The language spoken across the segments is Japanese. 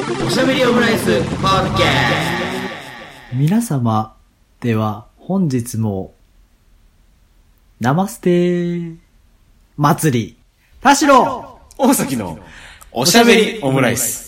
おしゃべりオムライスポッドキャ皆様、では、本日も、ナマステ祭り、田代。大崎のおしゃべりオムライス。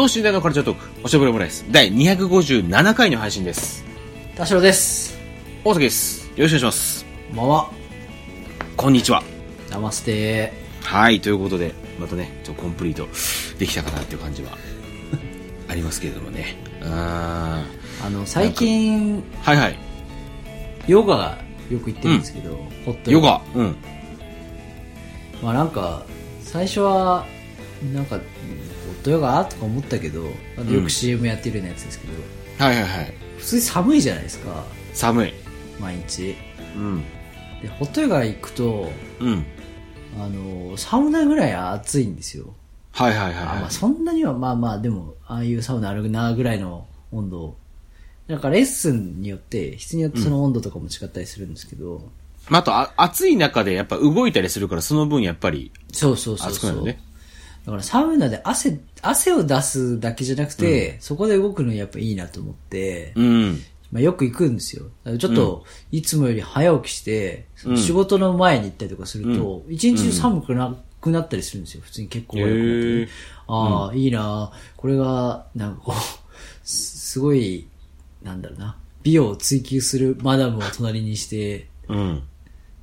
東進大のカルチャートーク、おしゃべりオムライス、第257回の配信です。田代です。大崎です。よろしくお願いします。こんばんは。こんにちは。ナマステはい、ということで、またね、ちょっとコンプリートできたかなっていう感じは ありますけれどもね。ああの、最近、ーはいはい。ヨガよく行ってるんですけど、ホットヨガ。うん。まあなんか、最初は、なんか、ホットヨガとか思ったけど、あのようんく CM やってるようなやつですけど、はいはいはい。普通に寒いじゃないですか、寒い。毎日。うん。で、ホットヨガ行くと、うん。あの、サウナぐらい暑いんですよ。はいはいはい、あはいまあそんなにはまあまあでもああいうサウナあるなぐらいの温度なんかレッスンによって質によってその温度とかも違ったりするんですけど、まあ、あとあ、暑い中でやっぱ動いたりするから、その分やっぱりそうそうそうそう、暑くなるね。だからサウナで汗汗を出すだけじゃなくて、そこで動くのやっぱいいなと思って、うん。まあ、よく行くんですよ。ちょっといつもより早起きして、うん。仕事の前に行ったりとかすると一、日中寒くなくなったりするんですよ。普通に結構悪くなって。ねああ、いいな。これが、なんかこう、すすごい、なんだろうな。美を追求するマダムを隣にして、うん。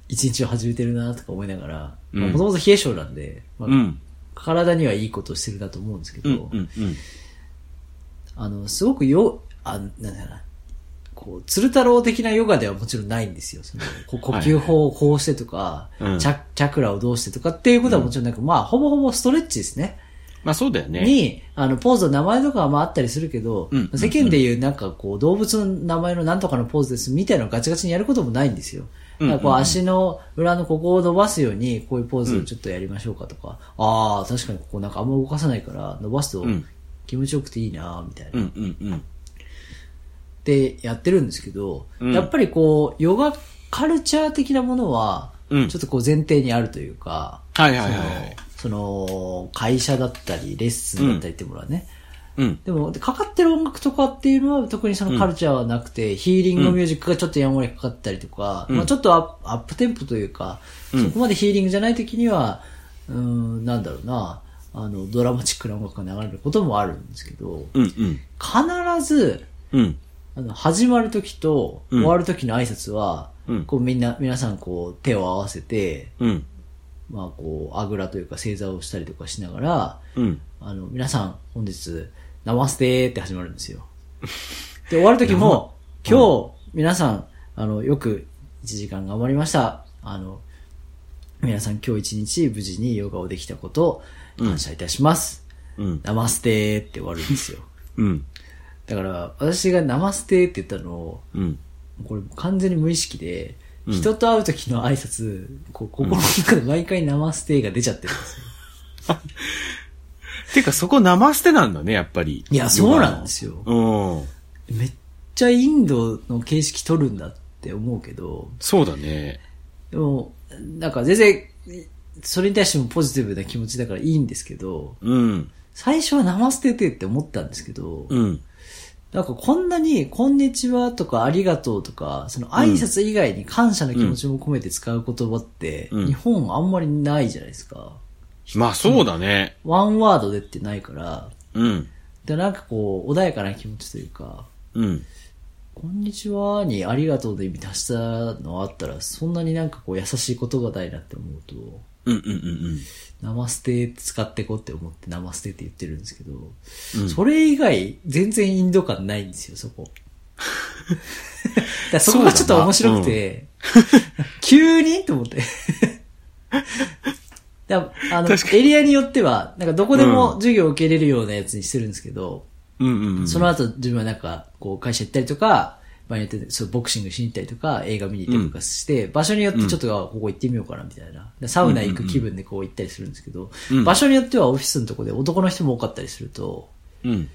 一日を始めてるなとか思いながら、うん。もともと冷え性なんで、まあうん。体にはいいことをしてるなと思うんですけど、うん。うん。うん。あの、すごくよ、あ、なんだろうな。こう、鶴太郎的なヨガではもちろんないんですよ。その、呼吸法をこうしてとか、うんチャチャクラをどうしてとかっていうことはもちろんなく、まあ、ほぼほぼストレッチですね。まあそうだよね。に、あの、ポーズの名前とかはまああったりするけど、うん世間でいうなんかこう、動物の名前のなんとかのポーズですみたいなのをガチガチにやることもないんですよ。だからこう、足の裏のここを伸ばすように、こういうポーズをちょっとやりましょうかとか、ああ、確かにここなんかあんま動かさないから、伸ばすとうん気持ちよくていいなみたいな。うん。うん。うん。で、やってるんですけど、うんやっぱりこう、ヨガカルチャー的なものは、うんちょっとこう前提にあるというか、はいはいはいはい。その、会社だったり、レッスンだったりってものはね、うん。でも、でかかってる音楽とかっていうのは特にそのカルチャーはなくて、ヒーリングミュージックがちょっとやんわりかかったりとか、まあちょっとアップテンポというか、うんそこまでヒーリングじゃない時には、うーん、なんだろうな、あの、ドラマチックな音楽が流れることもあるんですけど、うん。うん。必ず、うん。あの、始まる時とうん終わる時の挨拶は、うんこうみんな、皆さんこう手を合わせて、うん。まあこう、あぐらというか正座をしたりとかしながら、うん。あの、皆さん、本日、ナマステーって始まるんですよ。で、終わる時も、今日、皆さん、あの、よく1時間頑張りました。あの、皆さん今日一日無事にヨガをできたことを感謝いたします。うん。ナマステーって終わるんですよ。うん。だから、私がナマステーって言ったのを、うん。これ完全に無意識で、うん人と会う時の挨拶、こう心の中で毎回ナマステーが出ちゃってるんですよ。てかそこ生捨てなんだね、やっぱり。いや、そうなんですよ。うん。めっちゃインドの形式取るんだって思うけど、そうだね。でも、なんか全然、それに対してもポジティブな気持ちだからいいんですけど、うん。最初はナマステてって思ったんですけど、うん。なんかこんなに、こんにちはとかありがとうとか、その挨拶以外に感謝の気持ちも込めて使う言葉って、うん日本あんまりないじゃないですか。まあそうだね。ワンワードでってないから、うん。で、なんかこう、穏やかな気持ちというか、うん。こんにちはにありがとうで意味足したのあったら、そんなになんかこう優しい言葉ないなって思うと、うんうんうんナマステ使ってこうって思ってナマステって言ってるんですけど、うんそれ以外全然インド感ないんですよ、そこ。だそこがちょっと面白くて、急にと思って。だあのエリアによっては、なんかどこでも授業を受けれるようなやつにしてるんですけど、うんうんうん。その後自分はなんか、こう会社行ったりとか、場合によってそうボクシングしに行ったりとか、映画見に行ったりとかして、場所によってちょっと、あここ行ってみようかなみたいな。でサウナ行く気分でこう行ったりするんですけど、うん場所によってはオフィスのとこで男の人も多かったりすると、うん。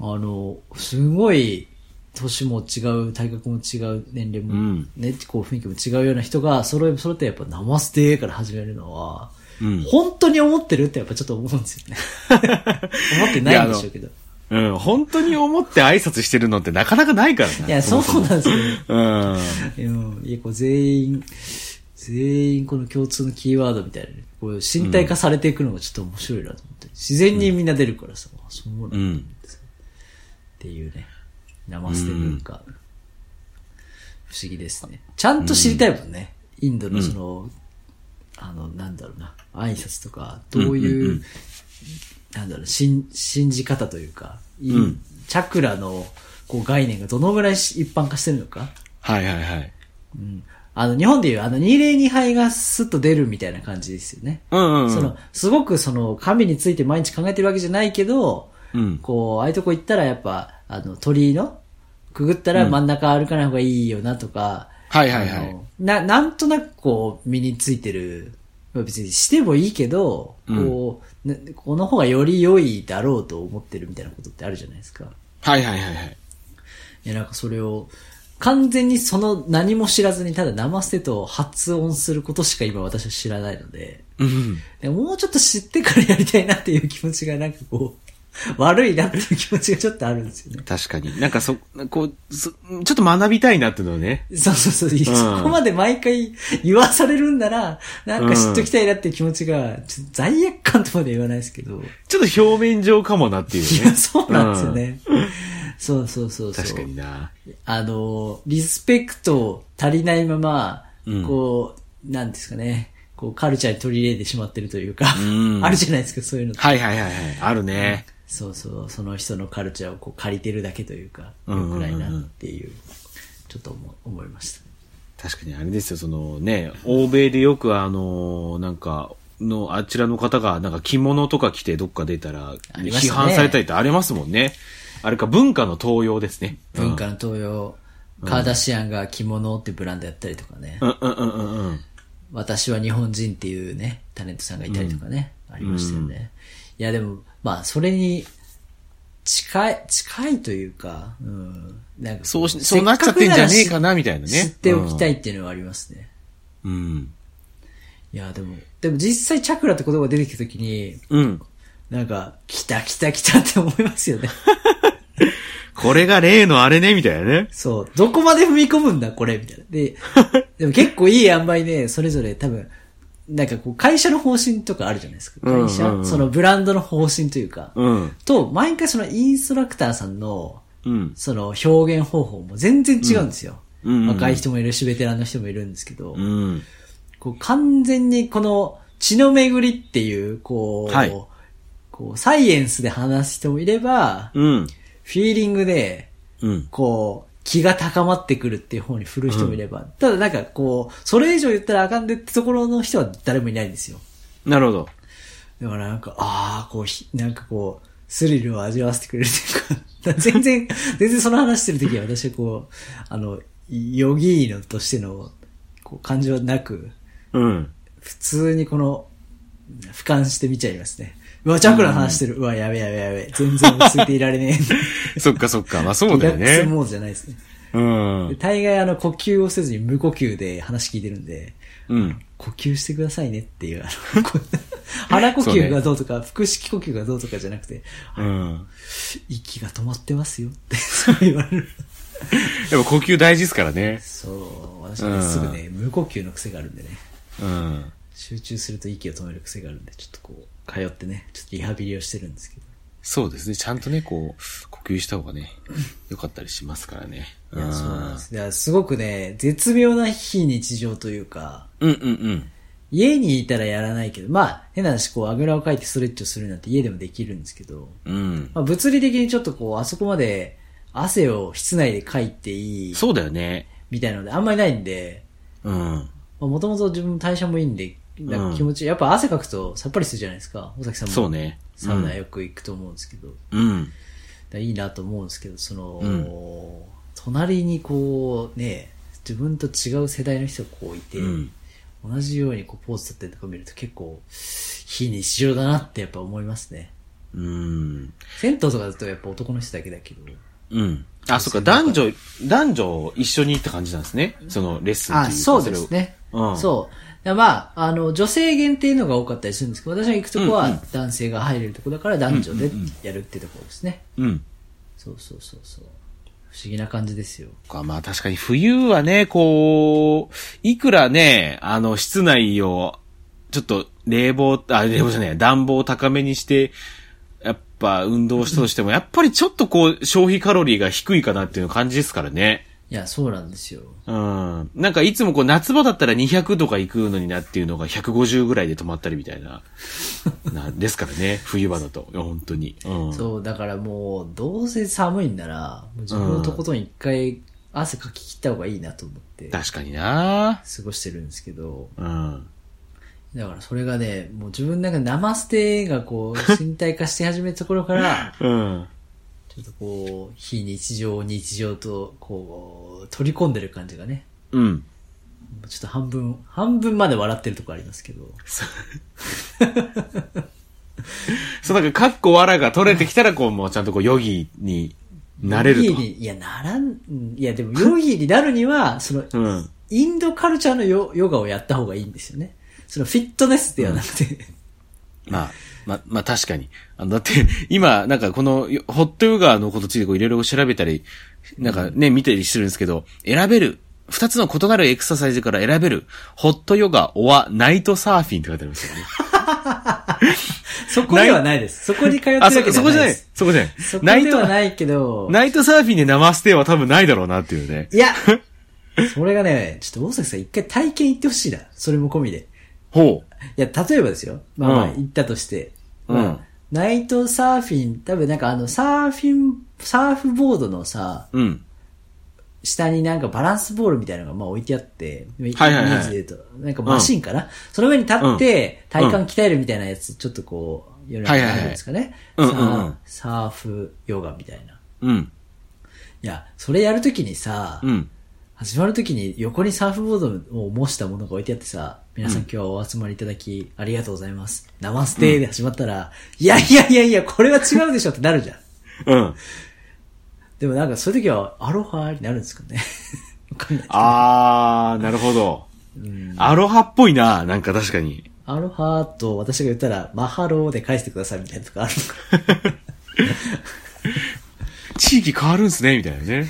あの、すごい、年も違う、体格も違う、年齢も、うんね、こう雰囲気も違うような人が、揃え、揃ってやっぱナマステから始めるのは、うん本当に思ってるってやっぱちょっと思うんですよね。思ってないんでしょうけど。いうん、本当に思って挨拶してるのってなかなかないからな。や、そうなんですよ。うん。うんいや、こう全員、全員この共通のキーワードみたいなね、こう身体化されていくのがちょっと面白いなと思って。自然にみんな出るからさ、あそうなんだうん。っていうね、ナマステ文化。不思議ですね。ちゃんと知りたいもんね。インドのその、あの、なんだろうな、挨拶とか、どういう、うんうんうんなんだろう、信信じ方というか、いうんチャクラのこう概念がどのぐらい一般化してるのか。はいはいはい。うん。あの、日本でいう、あの、二例二敗がスッと出るみたいな感じですよね。うんうんうん。その、すごくその、神について毎日考えてるわけじゃないけど、うん。こう、ああいうとこ行ったらやっぱ、あの、鳥居の、くぐったら真ん中歩かない方がいいよなとか、はいはいはいな、なんとなくこう、身についてる、まあ別にしてもいいけど、こう、なこの方がより良いだろうと思ってるみたいなことってあるじゃないですか。はいはいはいはい。いや、なんかそれを、完全にその何も知らずにただナマステと発音することしか今私は知らないので、うん。でもうちょっと知ってからやりたいなっていう気持ちがなんかこう、悪いなっていう気持ちがちょっとあるんですよね。確かに。なんかそ、こう、そちょっと学びたいなっていうのをね。そうそうそう、そこまで毎回言わされるんなら、なんか知っときたいなっていう気持ちが、ちょっと罪悪感とまで言わないですけど、ちょっと表面上かもなっていうね。いや、そうなんですよね。そうそうそうそう。確かにな。あの、リスペクト足りないまま、うんこう、なんですかね、こう、カルチャーに取り入れてしまってるというか、うん あるじゃないですか、そういうの。はいはいはいはい。あるね。そうそう、その人のカルチャーをこう借りてるだけというか、うんうんうん良くないなっていう、ちょっと思思いました。確かにあれですよ、そのね、欧米でよくあの、なんか、の、あちらの方が、なんか着物とか着てどっか出たら、批判されたりってありますもんね。あれか、文化の登用ですね。文化の東洋、カーダシアンが着物ってブランドやったりとかね、うんうんうんうんうん。私は日本人っていうね、タレントさんがいたりとかね、ありましたよね。いやでも、まあそれに近い、近いというか、うん。なんかそうし、そうなっちゃってんじゃねえかなな、みたいなね。知っておきたいっていうのはありますね。うん。いやでも、でも実際チャクラって言葉が出てきたときに、うん。なんか、来た来た来たって思いますよね。これが例のあれね、みたいなね。そう。どこまで踏み込むんだ、これ、みたいな。で、でも結構いい塩梅で、それぞれ多分、なんかこう、会社の方針とかあるじゃないですか。会社、うんうんうんそのブランドの方針というか。うん。と、毎回そのインストラクターさんの、うん。その表現方法も全然違うんですよ。うんうんうん若い人もいるし、ベテランの人もいるんですけど、うん。こう完全にこの血の巡りっていう、こう、はいこう、サイエンスで話す人もいれば、うん。フィーリングで、うん。こう、気が高まってくるっていう方に振る人もいれば、ただなんかこう、それ以上言ったらあかんでってところの人は誰もいないんですよ。なるほど。だからなんか、ああ、こうひ、なんかこう、スリルを味わわせてくれるというか、全然、全然その話してるときは私はこう、あの、ヨギーノとしての、こう、感情はなく、うん。普通にこの、俯瞰して見ちゃいますね。うわ、チャクラの話してる。うわ、やべやべやべ。全然落ち着いていられねえ。そっかそっか。まあそうだよね。リラックスモードじゃないですね。うんで。大概あの、呼吸をせずに無呼吸で話聞いてるんで、うん。呼吸してくださいねっていう、あの、こ う腹呼吸がどうとか、腹式呼吸がどうとかじゃなくて、うん。息が止まってますよって、そう言われる。でも呼吸大事ですからね。そう、私はねすぐね、無呼吸の癖があるんでね、うん。集中すると息を止める癖があるんで、ちょっとこう、通ってね、ちょっとリハビリをしてるんですけど。そうですね。ちゃんとね、こう、呼吸した方がね、良かったりしますからね。いや、そうなんです。いや、すごくね、絶妙な非日常というか、うんうんうん。家にいたらやらないけど、まあ、変な話、こう、あぐらをかいてストレッチをするなんて家でもできるんですけど、うん。まあ、物理的にちょっとこう、あそこまで汗を室内でかいていい、そうだよね。みたいなので、あんまりないんで、うん。もともと自分代謝もいいんで、なんか気持ちやっぱ汗かくとさっぱりするじゃないですか。尾崎さんも。そうね。サウナよく行くと思うんですけど。うん。らいいなと思うんですけど、その、うん隣にこう、ね、自分と違う世代の人がこういて、うん。同じようにこうポーズ取ってるとこ見ると結構、非日常だなってやっぱ思いますね。うん。銭湯とかだとやっぱ男の人だけだけど、うん。あ、そっか、男女、男女一緒にって感じなんですね。そのレッスンっていうあ、かそうです。ね。うん。そう。でまあ、あの、女性限定のが多かったりするんですけど、私が行くとこは男性が入れるとこだから男女でやるってところですね。うん。そうそうそうそう。不思議な感じですよ。かまあ確かに冬はね、こう、いくらね、あの、室内を、ちょっと冷房、あ、冷房じゃない、暖房高めにして、やっぱ運動したとしても、やっぱりちょっとこう、消費カロリーが低いかなっていう感じですからね。いや、そうなんですよ。うん。なんかいつもこう夏場だったら200とか行くのになっていうのが150ぐらいで止まったりみたいな、なですからね、冬場だと。いや本当に。うん。そう、だからもう、どうせ寒いんなら、もう自分のとことん一回汗かき切った方がいいなと思って、過確かになごしてるんですけど、うん。だからそれがね、もう自分の中で生ステがこう、身体化して始めたところから、うん。ちょっとこう、非日常を日常と、こう、取り込んでる感じがね、うん。ちょっと半分、半分まで笑ってるとこありますけど、そう、なんか、かっこわらが取れてきたら、こう、もうちゃんとこう、ヨギになれると。ヨギに、いや、ならん、うんいや、でもヨギになるには、その、うん。インドカルチャーのヨヨガをやった方がいいんですよね。そのフィットネスではなくて、まあ、まあ、まあ確かに。あの、だって、今、なんかこの、ホットヨガのことについてこういろいろ調べたり、なんかね、見たりしてるんですけど、選べる、二つの異なるエクササイズから選べる、ホットヨガ、オア、ナイトサーフィンって書いてあるんですよね。そこではないです。そこに通ってるわけでそこじゃないいはなです。。そこじゃない。そこナイトでは、ないけど、ナイトサーフィンで生ステイは多分ないだろうなっていうね。いや、それがね、ちょっと大崎さん一回体験行ってほしいな。それも込みで。ほう。いや、例えばですよ。まあまあ、うん行ったとして。うんまあナイトサーフィン、多分なんかあの、サーフィン、サーフボードのさ、うん。下になんかバランスボールみたいなのがまあ置いてあって、イはいはいはいメージで言うと、なんかマシンかな、その上に立って体幹鍛えるみたいなやつ、ちょっとこう、世の中にあるんですかね。はいはいはいうんうんうんさサーフヨガみたいな。いうん。や、それやるときにさ、うん。始まるときに横にサーフボードを模したものが置いてあってさ、皆さん今日はお集まりいただきありがとうございます。ナマステで始まったら、いやいやいやいや、これは違うでしょってなるじゃん。うん。でもなんかそういう時はアロハになるんですかね。わかんない。あー、なるほど。アロハっぽいな、なんか確かに。アロハと私が言ったら、 mahalo で返してくださいみたいなとかあるのか。地域変わるんすね、みたいなね。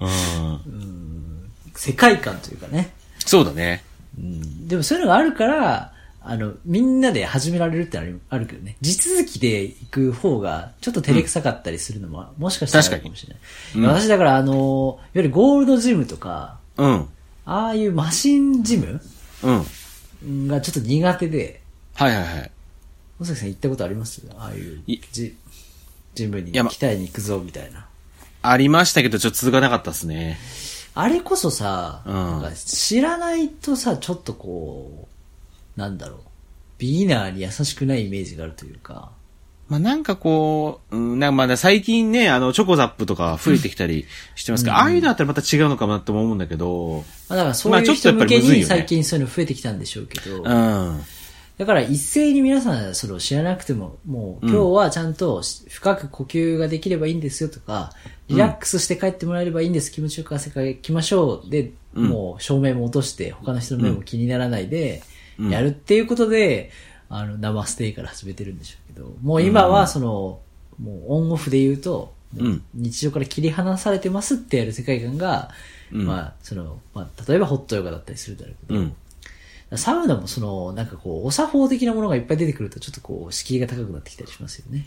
うん。世界観というかね。そうだね。でもそういうのがあるから、あの、みんなで始められるってあるあるけどね。地続きで行く方が、ちょっと照れくさかったりするのも、もしかしたらあるかもしれない。私だから、あの、いわゆるゴールドジムとか、うん。ああいうマシンジムうん。がちょっと苦手で、はいはいはい。大崎さん行ったことあります？ああいういジジムにいやま鍛えに行くぞみたいな。ありましたけど、ちょっと続かなかったですね。あれこそさ、うんなんか知らないとさ、ちょっとこう、なんだろう。ビギナーに優しくないイメージがあるというか。まあなんかこう、うん、なんかまだ最近ね、あの、チョコザップとか増えてきたりしてますけど、ああいうのだったらまた違うのかなとも思うんだけど、まあだからそうまあいうちょっとやっぱ人向けりむずいよねに最近そういうの増えてきたんでしょうけど、うん。だから一斉に皆さんそれを知らなくても、もう今日はちゃんと深く呼吸ができればいいんですよとか、リラックスして帰ってもらえればいいんです、気持ちよく汗かきましょう。で、もう照明も落として他の人の目も気にならないで、やるっていうことで、あの、生ステイから始めてるんでしょうけど、もう今はその、もうオンオフで言うと、日常から切り離されてますってやる世界観が、まあ、その、まあ、例えばホットヨガだったりするだろうけど、うん。サウナもその、なんかこう、お作法的なものがいっぱい出てくると、ちょっとこう、敷居が高くなってきたりしますよね。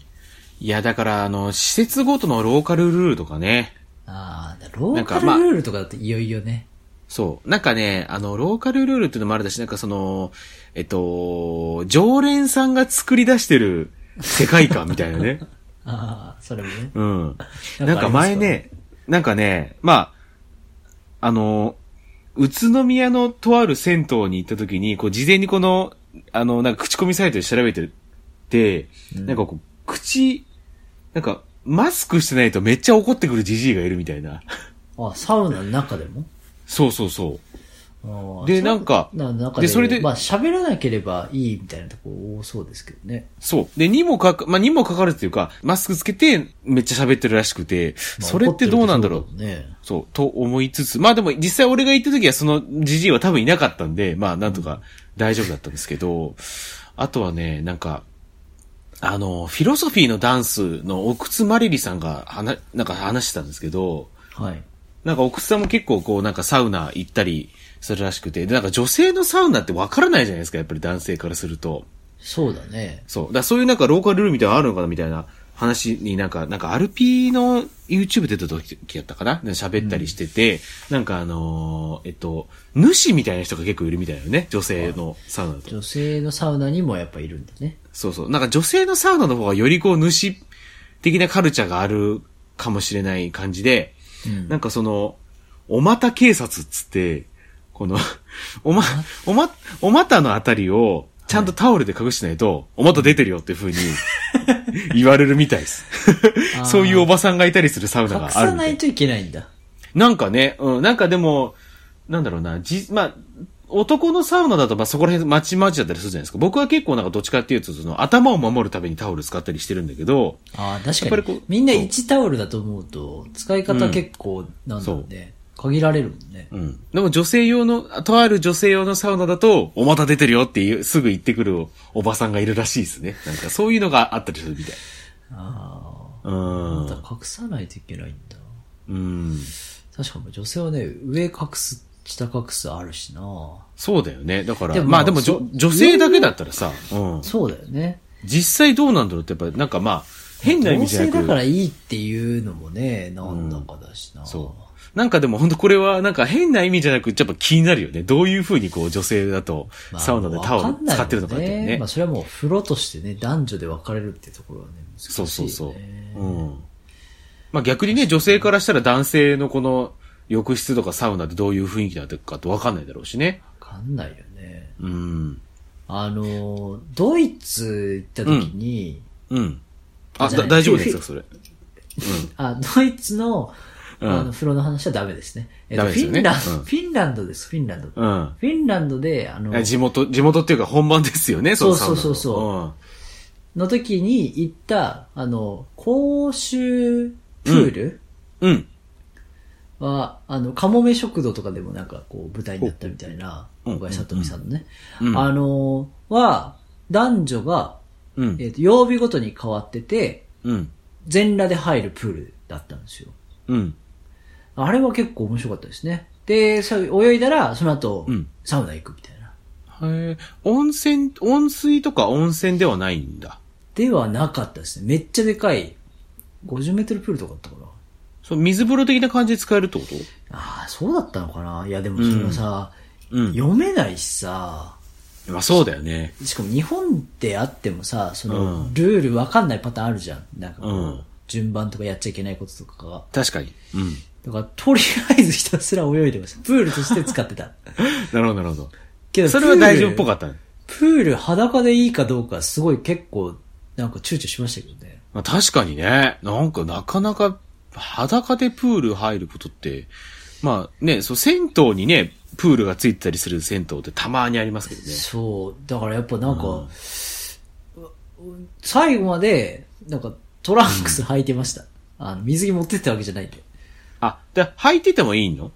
いや、だから、あの、施設ごとのローカルルールとかね。ああ、ローカルルールとかだといよいよね。そう。なんかね、あの、ローカルルールっていうのもあるだし、なんかその、えっと、常連さんが作り出してる世界観みたいなね。ああ、それもね。うん。なんか前ね、なんかね、まあ、あの、宇都宮のとある銭湯に行った時に、こう、事前にこの、あの、なんか口コミサイトで調べてて、なんかこう、口、なんか、マスクしてないとめっちゃ怒ってくるジジイがいるみたいな。あ、サウナの中でも？そうそうそう。でなんかで、でそれでまあ喋らなければいいみたいなとこ多そうですけどね。そう。で、にもかか、まあ、にもかかるっていうか、マスクつけてめっちゃ喋ってるらしくて、まあそれってどうなんだろう？ね。そう、と思いつつ、まあでも実際俺が行った時はそのジジイは多分いなかったんで、まあなんとか大丈夫だったんですけど、あとはね、なんか、あの、フィロソフィーのダンスの奥津まりりさんが話、なんか話してたんですけど、はい。なんか奥津さんも結構こうなんかサウナ行ったりするらしくて、で、なんか女性のサウナってわからないじゃないですか、やっぱり男性からすると。そうだね。そう。だそういうなんかローカルルールみたいなのあるのかなみたいな話になんか、なんかアルピーの YouTube 出た時やったかな？で喋ったりしてて、なんかあのーえっと、主みたいな人が結構いるみたいなよね。女性のサウナだと。女性のサウナにもやっぱいるんだね。そうそう。なんか女性のサウナの方がよりこう主的なカルチャーがあるかもしれない感じで、うんなんかその、お股警察っつって、この、おま、おま、お股のあたりを、ちゃんとタオルで隠してないと、お股出てるよっていう風に 言われるみたいです。そういうおばさんがいたりするサウナ隠があるみたいさないといけないんだ。なんかね、うん、なんかでも、なんだろうな、じ、まあ、男のサウナだと、まあ、そこら辺、まちまちだったりするじゃないですか。僕は結構なんかどっちかっていうと、その、頭を守るためにタオル使ったりしてるんだけど、ああ、確かにやっぱりこう。みんなそう1タオルだと思うと、使い方結構、なんだろうね。限られるもんね。うん。でも女性用の、とある女性用のサウナだと、お股出てるよっていう、すぐ言ってくるおばさんがいるらしいですね。なんかそういうのがあったりするみたい。あうあ。またん。隠さないといけないんだ。うん。確かに女性はね、上隠す、下隠すあるしなそうだよね。だから、でもまあでもじょそう女性だけだったらさ、うん。そうだよね。実際どうなんだろうって、やっぱなんかまあ、変な意味じゃなく同性だからいいっていうのもね、なんだかだしな、そう。なんかでも本当これはなんか変な意味じゃなく、やっぱ気になるよね。どういう風にこう女性だとまあサウナでタオル使ってるのかっていうね。まあそれはもう風呂としてね、男女で分かれるっていうところはね、難しい、ね。そうそうそう。うん。まあ逆にね、女性からしたら男性のこの浴室とかサウナでどういう雰囲気だったかってわかんないだろうしね。分かんないよね。うん。あの、ドイツ行った時に、うん。あ、じゃあだ大丈夫ですか、それ。あ、ドイツの、うんあの、風呂の話はダメですね。えっと、ダメですよねフィンランド、うんフィンランドです、フィンランド。うん。フィンランドで、あの、地元、地元っていうか本番ですよね、そうのサウナのそうそうそうの時に行った、あの、公衆プールうん。うん。は、あの、かもめ食堂とかでもなんかこう舞台になったみたいな、うん小林さとみさんのね。うんあの、は、男女が、うん。えっ、と、曜日ごとに変わってて、うん。全裸で入るプールだったんですよ。うん。あれは結構面白かったですね。で、泳いだら、その後、うんサウナ行くみたいな。へえ、温泉、温水とか温泉ではないんだ。ではなかったですね。めっちゃでかい、50メートルプールとかだったかな。そう、水風呂的な感じで使えるってこと？ああ、そうだったのかないや、でもそれはさ、うん。読めないしさ、まあそうだよね。しかも日本であってもさ、その、うんルールわかんないパターンあるじゃん。なんかこう、うん順番とかやっちゃいけないこととかが。確かに。うん。だから、とりあえずひたすら泳いでました。プールとして使ってた。なるほど、なるほど。けど、それは大丈夫っぽっかった？ね。た。プール裸でいいかどうか、すごい結構、なんか躊躇しましたけどね。まあ確かにね、なんかなかなか裸でプール入ることって、まあね、そう、銭湯にね、プールがついてたりする銭湯ってたまにありますけどね。そう。だからやっぱなんか、うん最後まで、なんかトランクス履いてました。あの、水着持ってったわけじゃないんで。あ、で、履いててもいいの？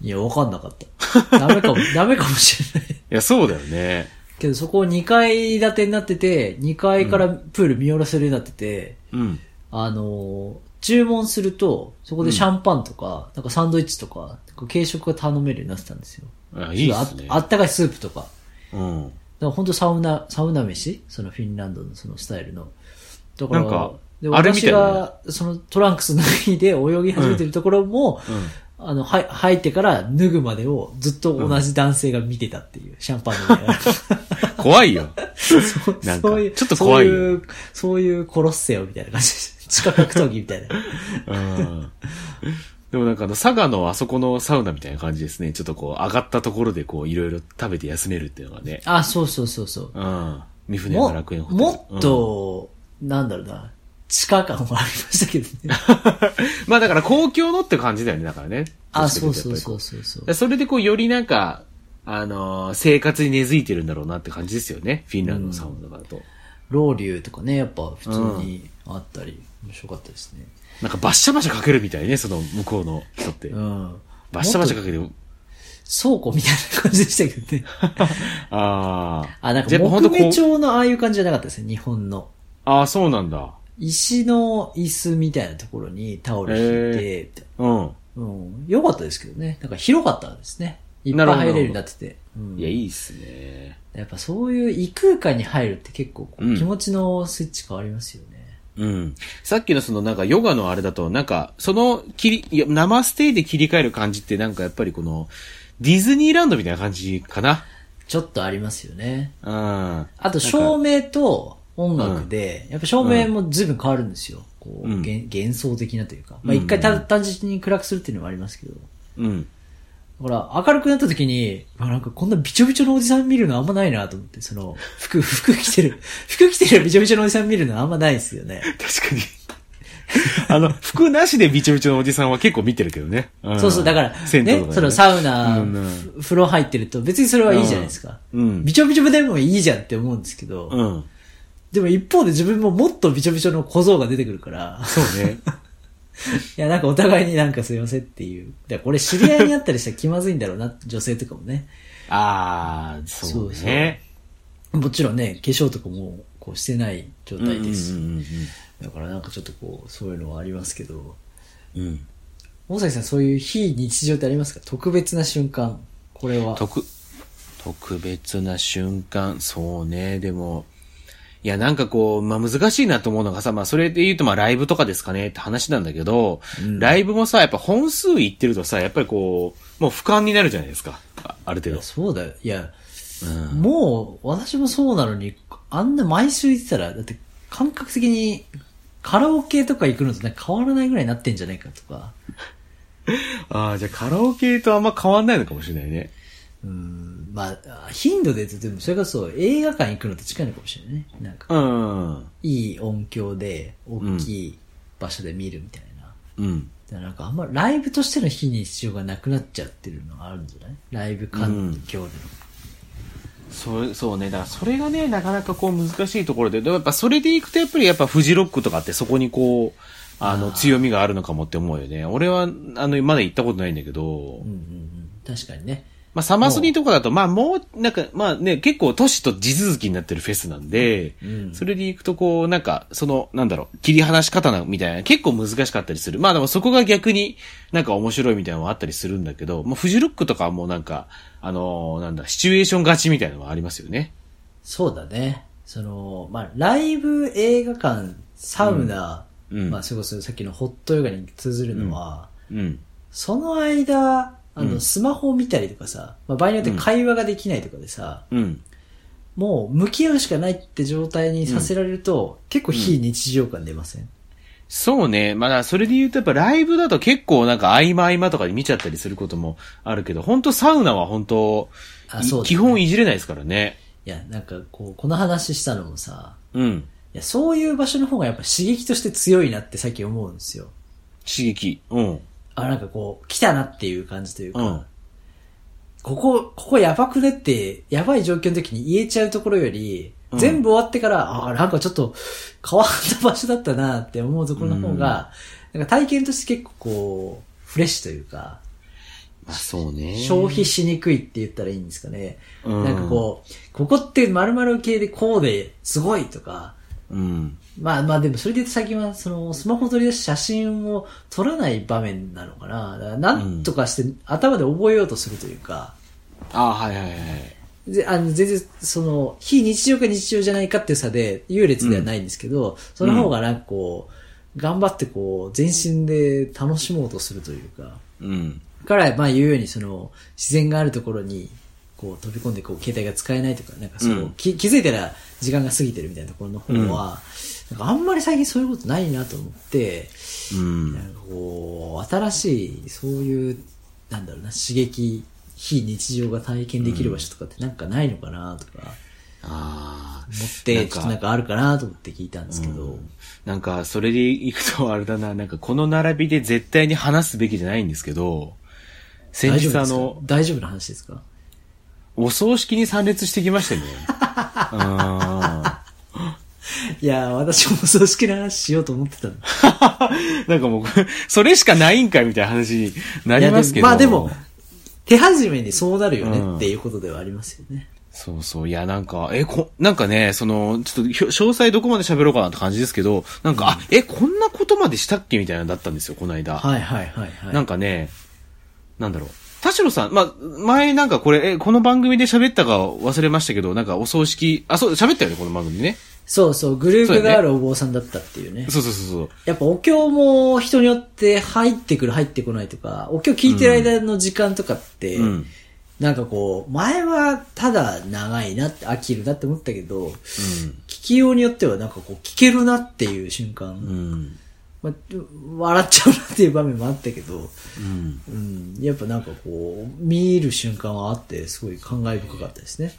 いや、わかんなかった。ダメかも、ダメかもしれない。いや、そうだよね。けどそこ2階建てになってて、2階からプール見下ろせるようになってて、うん。あのー注文すると、そこでシャンパンとか、なんかサンドイッチとか軽食が頼めるようになってたんですよ。あいいっすねああったかいスープとか。うん。だから本当サウナ、サウナ飯？そのフィンランドのそのスタイルの。だから、なんかで私が、そのトランクス脱いで泳ぎ始めてるところも、あの、は、入ってから脱ぐまでをずっと同じ男性が見てたっていう、シャンパン飲みながら怖いよ。そうなんかそういう、ちょっと怖いよそういう、そういうコロッセオみたいな感じです。地下格闘技みたいな。うん。でもなんかあの、佐賀のあそこのサウナみたいな感じですね。ちょっとこう、上がったところでこう、いろいろ食べて休めるっていうのがね。あ、そうそうそうそう。うん。三船も山楽園ホテル。もっと、なんだろうな、地下感はありましたけどね。まあだから公共のって感じだよね、だからね。あ、そうそうそうそうそうう。それでこう、よりなんか、あのー生活に根付いてるんだろうなって感じですよね。フィンランドのサウンドだと。ロウリュとかね、やっぱ普通にあったり、面白かったですね。なんかバッシャバシャかけるみたいね、その向こうの人って。うん。バッシャバシャかけて、と倉庫みたいな感じでしたけどね。ああ。あ、なんか木目調のああいう感じじゃなかったですね、日本の。ああ、そうなんだ。石の椅子みたいなところにタオル引いて、うん。なうん。良かったですけどね。なんか広かったですね。いっぱい入れるようになってて。うんいや、いいっすね。やっぱそういう異空間に入るって結構気持ちのスイッチ変わりますよね。うん。さっきのそのなんかヨガのあれだと、なんか、その切り、生ステイで切り替える感じってなんかやっぱりこの、ディズニーランドみたいな感じかな。ちょっとありますよね。うん。ああと照明と音楽で、やっぱ照明も随分変わるんですよ。こう、うん幻幻想的なというか。まあ一回た単純に暗くするっていうのもありますけど。うん。ほら、明るくなった時に、あなんかこんなびちょびちょのおじさん見るのあんまないなと思って、その、服、服着てる、服着てるびちょびちょのおじさん見るのあんまないですよね。確かに。あの、服なしでびちょびちょのおじさんは結構見てるけどね。んそうそう、だから、ね銭湯とか、でそのサウナ、うんうんふ風呂入ってると別にそれはいいじゃないですか。うんびちょびちょでもいいじゃんって思うんですけど、うん。でも一方で自分ももっとびちょびちょの小僧が出てくるから、そうね。いや、なんかお互いになんかすいませんっていう。だこれ知り合いにあったりしたら気まずいんだろうな、女性とかもね。ああ、そうね。もちろんね、化粧とかもこうしてない状態ですし。うんうんだからなんかちょっとこう、そういうのはありますけど。うんうん。うん。大崎さんそういう非日常ってありますか？特別な瞬間。これは。特、特別な瞬間、そうね、でも、いや、なんかこう、まあ、難しいなと思うのがさ、まあ、それで言うと、まあ、ライブとかですかねって話なんだけど、うんライブもさ、やっぱ本数いってるとさ、やっぱりこう、もう俯瞰になるじゃないですか。あある程度。そうだよ。いや、うんもう、私もそうなのに、あんな毎週行ってたら、だって感覚的にカラオケとか行くのとね変わらないぐらいになってんじゃないかとか。ああ、じゃあカラオケとあんま変わんないのかもしれないね。うん、まあ、頻度で言うと、でもそれこそ映画館行くのと近いのかもしれないね。なんか、うん。いい音響で、大きい場所で見るみたいな。うん。だからなんかあんまライブとしての非日常がなくなっちゃってるのがあるんじゃない？ライブ環境での。そう、そうね。だからそれがね、なかなかこう難しいところで、でもやっぱそれでいくとやっぱりやっぱフジロックとかってそこにこう、あの、強みがあるのかもって思うよね。俺は、あの、まだ行ったことないんだけどうん、うんうん。確かにね。まあ、サマソニとかだと、まあ、もう、なんか、まあね、結構都市と地続きになってるフェスなんで、うんそれで行くとこう、なんか、その、なんだろう、切り離し方な、みたいな、結構難しかったりする。まあでもそこが逆になんか面白いみたいなのはあったりするんだけど、もうフジロックとかはもうなんか、あのーなんだ、シチュエーション勝ちみたいなのはありますよね。そうだね。その、まあ、ライブ、映画館、サウナ、うんうんまあ、それこそさっきのホットヨガに通ずるのは、うん。そその間、あの、うんスマホを見たりとかさ、まあ、場合によって会話ができないとかでさ、うん。もう向き合うしかないって状態にさせられると、結構非日常感出ません、そうね。まあ、だからそれで言うとやっぱライブだと結構なんか合間合間とかで見ちゃったりすることもあるけど、本当サウナは本当いあそうだね基本いじれないですからね。いや、なんかこう、この話したのもさ、うん。いや、そういう場所の方がやっぱ刺激として強いなって最近思うんですよ。刺激。うん。あ、なんかこう、来たなっていう感じというか、うんここ、ここやばくねって、やばい状況の時に言えちゃうところより、うん全部終わってから、あ、なんかちょっと変わった場所だったなって思うところの方が、なんか体験として結構こう、フレッシュというか、まあそうね。消費しにくいって言ったらいいんですかね。うんなんかこう、ここって〇〇系でこうですごいとか、うん。まあまあでもそれで最近はそのスマホ取り出し写真を撮らない場面なのかな。だからなんとかして頭で覚えようとするというか、ああ、はいはいはい。であの全然その非日常か日常じゃないかっていう差で優劣ではないんですけど、その方がなんかこう、頑張ってこう全身で楽しもうとするというか、うん。からまあ言うようにその自然があるところにこう飛び込んでこう携帯が使えないとか、なんかそう、うんき気づいたら時間が過ぎてるみたいなところの方は、なんかあんまり最近そういうことないなと思って、うん。なんかこう、新しい、そういう、なんだろうな、刺激、非日常が体験できる場所とかってなんかないのかなとか。ああ。持って、ちょっとなんかあるかなと思って聞いたんですけど、なんか、それでいくとあれだな、なんかこの並びで絶対に話すべきじゃないんですけど、先日あの、大丈夫な話ですか？お葬式に参列してきましてね。あいや、私も葬式の話しようと思ってたの。ー なんかもう、それしかないんかいみたいな話になりますけど。まあでも、手始めにそうなるよねっていうことではありますよね。そうそう。いや、なんか、え、こ、なんかね、その、ちょっと詳細どこまで喋ろうかなって感じですけど、なんか、あ、え、こんなことまでしたっけみたいなのだったんですよ、この間。はいはいはいはい。なんかね、なんだろう。田代さん、まあ、前なんかこれ、え、この番組で喋ったか忘れましたけど、なんかお葬式、あ、そう、喋ったよね、この番組ね。そうそう、グループがあるお坊さんだったっていうね。そうそうそうそう。やっぱお経も人によって入ってくる入ってこないとか、お経聞いてる間の時間とかって、うん。なんかこう、前はただ長いなって飽きるなって思ったけど、聞きようによってはなんかこう聞けるなっていう瞬間、うん。うん。まあ、笑っちゃうなっていう場面もあったけど、うん。うん、やっぱなんかこう、見る瞬間はあって、すごい感慨深かったですね。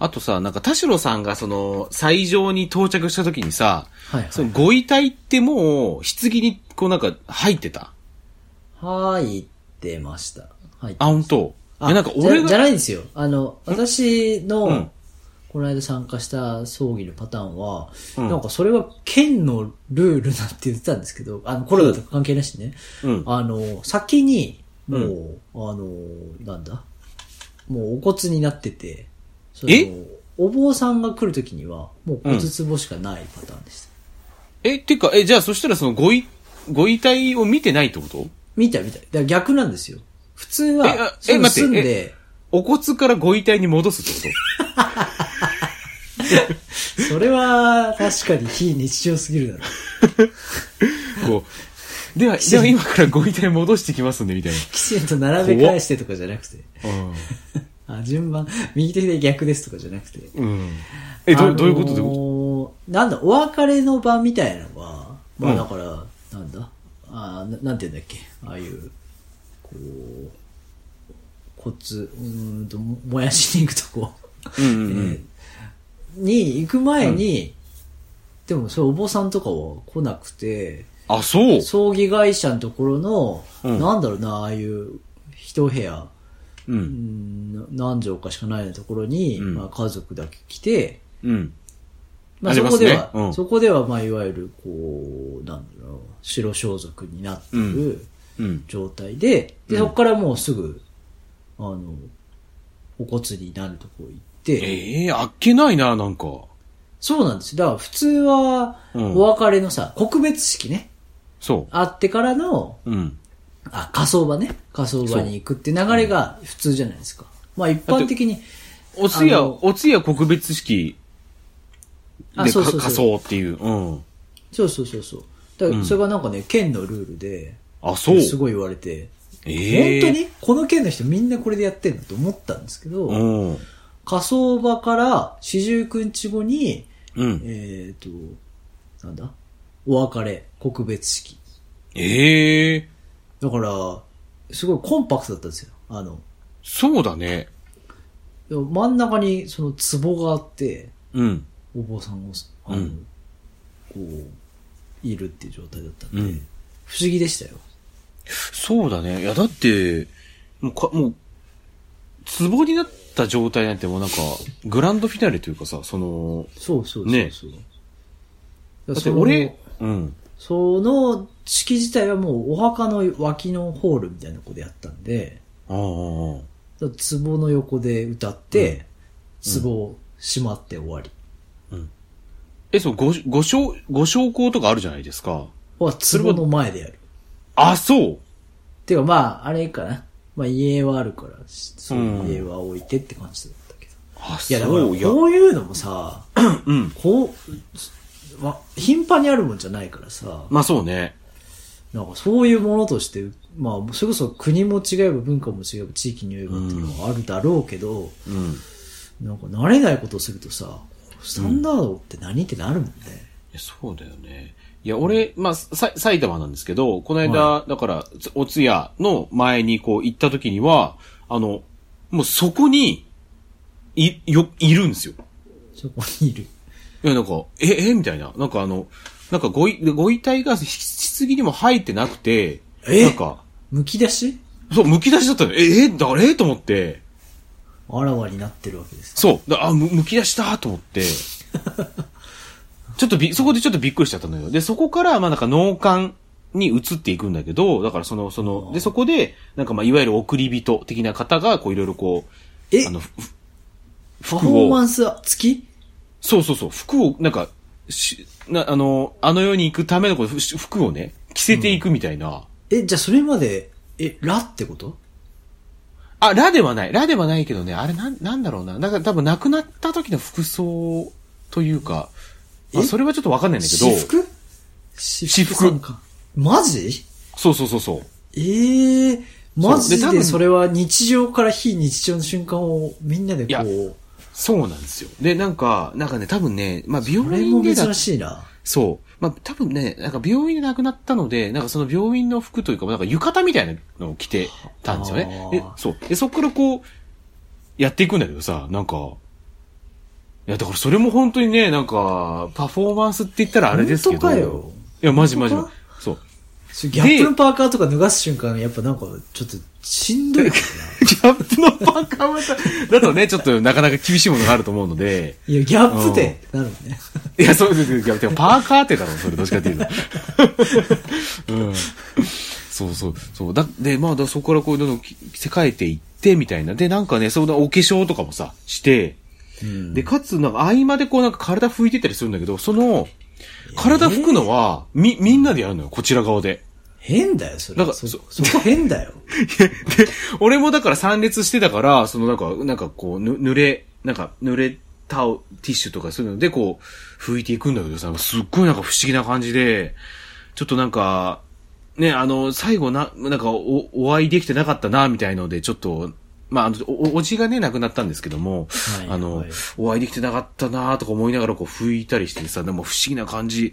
あとさ、なんか田代さんがその、斎場に到着した時にさ、はいはいそのご遺体ってもう、棺にこうなんか入ってた？入ってました。入ってあ、本当あえ、なんか俺じゃじゃが、ないんですよ。あの、私の、うんこの間参加した葬儀のパターンは、うんなんかそれは県のルールだって言ってたんですけど、あの、コロナとか関係なしにね。うんあの、先に、もう、あの、なんだ？もうお骨になってて、そのえ？お坊さんが来るときには、もう骨壺しかないパターンでした。え、てか、え、じゃあそしたらそのご遺、ご遺体を見てないってこと？見た見た。だから逆なんですよ。普通は、えすぐ住んで、お骨からご遺体に戻すってこ それは確かに非日常すぎるだろ。と こう、では、では今からご遺体戻してきますんで、みたいきちんと並べ返してとかじゃなくて、な。あ順番、右手で逆ですとかじゃなくて。うん。うん。え、ど、ういうこと？どういうこなんだ、お別れの場みたいなのは、まうんあだから、なんだ、あななんて言うんだっけ、ああいう、こう、骨、うーんと、も燃やしに行くとこ、とうんうんうん。えーに行く前に、でもそれお坊さんとかは来なくて、あ、そう。葬儀会社のところの、うん。なんだろうな、ああいう一部屋、う。うん何畳かしかないようなところに、うん。まあ、家族だけ来て、うん。まあ、ありますそこでは、ねうん。そこでは、まあ、いわゆる、こう、なんだろう、白装束になってるうん。状態で、で、うん。そこからもうすぐ、あの、お骨になるとこ行って、ええあっけないな、なんか。そうなんですよ。だから普通は、うんお別れのさ、告別式ね、そあってからの、う。うん。あ、火葬場ね。火葬場に行くって流れが普通じゃないですか。まあ一般的に、お通夜、お通夜告別式であそうそう仮装っていう。うん。そうそうそうそう。だからそれがなんかね、県のルールで、あ、そう。すごい言われて、ええ本当にこの県の人みんなこれでやってんのと思ったんですけど、うん。火葬場から四十九日後に、うん。えっ、と、なんだ？お別れ、告別式。ええだから、すごいコンパクトだったんですよ。あの、そうだね。でも真ん中にその壺があって、うん。お坊さんが、あの、うんこう、いるっていう状態だったんで、うん不思議でしたよ。そうだね。いや、だって、もうか、もう、壺になった状態なんてもうなんか、グランドフィナーレというかさ、その、そうそうそうそう。ねだだって俺、うん。その式自体はもうお墓の脇のホールみたいなとこでやったんで、ああ、壺の横で歌って、壺をしまって終わり。え、そう、ご、ご昇、ご昇香とかあるじゃないですか。は壺の前でやる。あ、そうてかまあ、あれかな。まあ家はあるから、そういう家は置いてって感じだったけど。あ、いやだからこういうのもさ、うん。こう、ま、頻繁にあるもんじゃないからさ、まあそうね。なんかそういうものとして、まあ、それこそ国も違えば文化も違えば地域によえばっていうのはあるだろうけど、うん。いなんか慣れないことをするとさ、スタンダードって何？ってなるもんね。や、そうだよね。いや、俺、まあ、さ、埼玉なんですけど、この間、はだから、つお通夜の前にこう行った時には、あの、もうそこに、い、よ、いるんですよ。そこにいる。いや、なんか、え、えみたいな。なんかあの、なんかごい、ご遺体がひ棺にも入ってなくて、え？なんか、剥き出し？そう、剥き出しだったの。え、え、だから、え？と思って、あらわになってるわけです。そう、だあ、む剥き出したと思って、ちょっとび、そこでちょっとびっくりしちゃったのよ。で、そこから、まあなんか脳幹に移っていくんだけど、だからその、その、で、そこで、なんかまあ、いわゆる送り人的な方が、こういろいろこう、え？あの、ふパフォーマンス付きそうそうそう、服を、なんか、し、な、あの、あの世に行くためのこ服をね、着せていくみたいな。え、じゃあそれまで、え、ラってこと？あ、ラではない。ラではないけどね、あれなん、なんだろうな。なんか多分亡くなった時の服装というか、まあ、えそれはちょっとわかんないんだけど。私服？私服か。マジ？そうそうそうそう。ええマジで多分でそれは日常から非日常の瞬間をみんなでこう、そうなんですよ。で、なんか、なんかね、多分ね、まあ病も院でだ珍しいな。そう。まあ多分ね、なんか病院で亡くなったので、なんかその病院の服というか、なんか浴衣みたいなのを着てたんですよねあ。ーで、そう。で、そこからこう、やっていくんだけどさ、なんか、いや、だからそれも本当にね、なんか、パフォーマンスって言ったらあれですけど。本当かよいや、マジマジそう。ギャップのパーカーとか脱がす瞬間、やっぱなんか、ちょっと、しんどいか ギャップのパーカーまた、だとね、ちょっとなかなか厳しいものがあると思うので。いや、ギャップで、なるね。いや、そうです。いや、でもパーカーってだろ、それ、どっちかっていうと。うん。そうそう、そう。だ、で、まあ、だそこからこう、どんどん着せ替えていって、みたいな。で、なんかね、そうだ、お化粧とかもさ、して、うんで、かつ、なんか、合間でこう、なんか体拭いてたりするんだけど、その、体拭くのは、み、みんなでやるのよ、こちら側で。変だよ、それ。そ、なんかそそこ変だよ。で、俺もだから参列してたから、そのなんか、なんかこう、ぬ、濡れ、なんか、濡れタオ、ティッシュとかそういうので、こう、拭いていくんだけどさ、すっごいなんか不思議な感じで、ちょっとなんか、ね、あの、最後な、なんかお、お会いできてなかったな、みたいので、ちょっと、まあ、あの、お、おじがね、亡くなったんですけども、はいあの、はいお会いできてなかったな、とか思いながらこう拭いたりしてさ、でも不思議な感じ、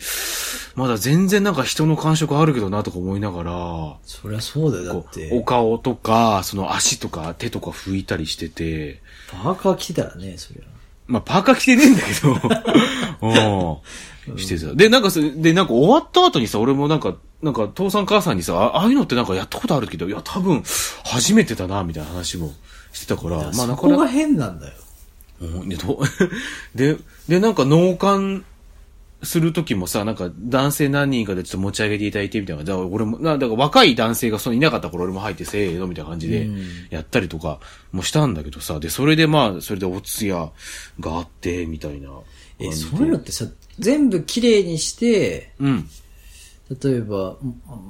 まだ全然なんか人の感触あるけどな、とか思いながら、そりゃそうだよ、だって。お顔とか、その足とか手とか拭いたりしてて、パーカー着てたらね、そりゃ。まあ、パーカー着てねえんだけど、うん。してた。で、なんかそれ、で、なんか終わった後にさ、俺もなんか、なんか、父さん母さんにさ、あああいうのってなんかやったことあるけど、いや、多分、初めてだな、みたいな話もしてたから、まあ、そなかなか、こが変なんだよ。うんで、で、で、なんか脳幹するときもさ、なんか男性何人かでちょっと持ち上げていただいてみたいな。だから俺も、なだから若い男性がそのいなかった頃俺も入ってせーのみたいな感じでうんやったりとかもしたんだけどさ、で、それでまあ、それでお通夜があって、みたいな。え、そういうのってさ、全部綺麗にして、うん。例えば、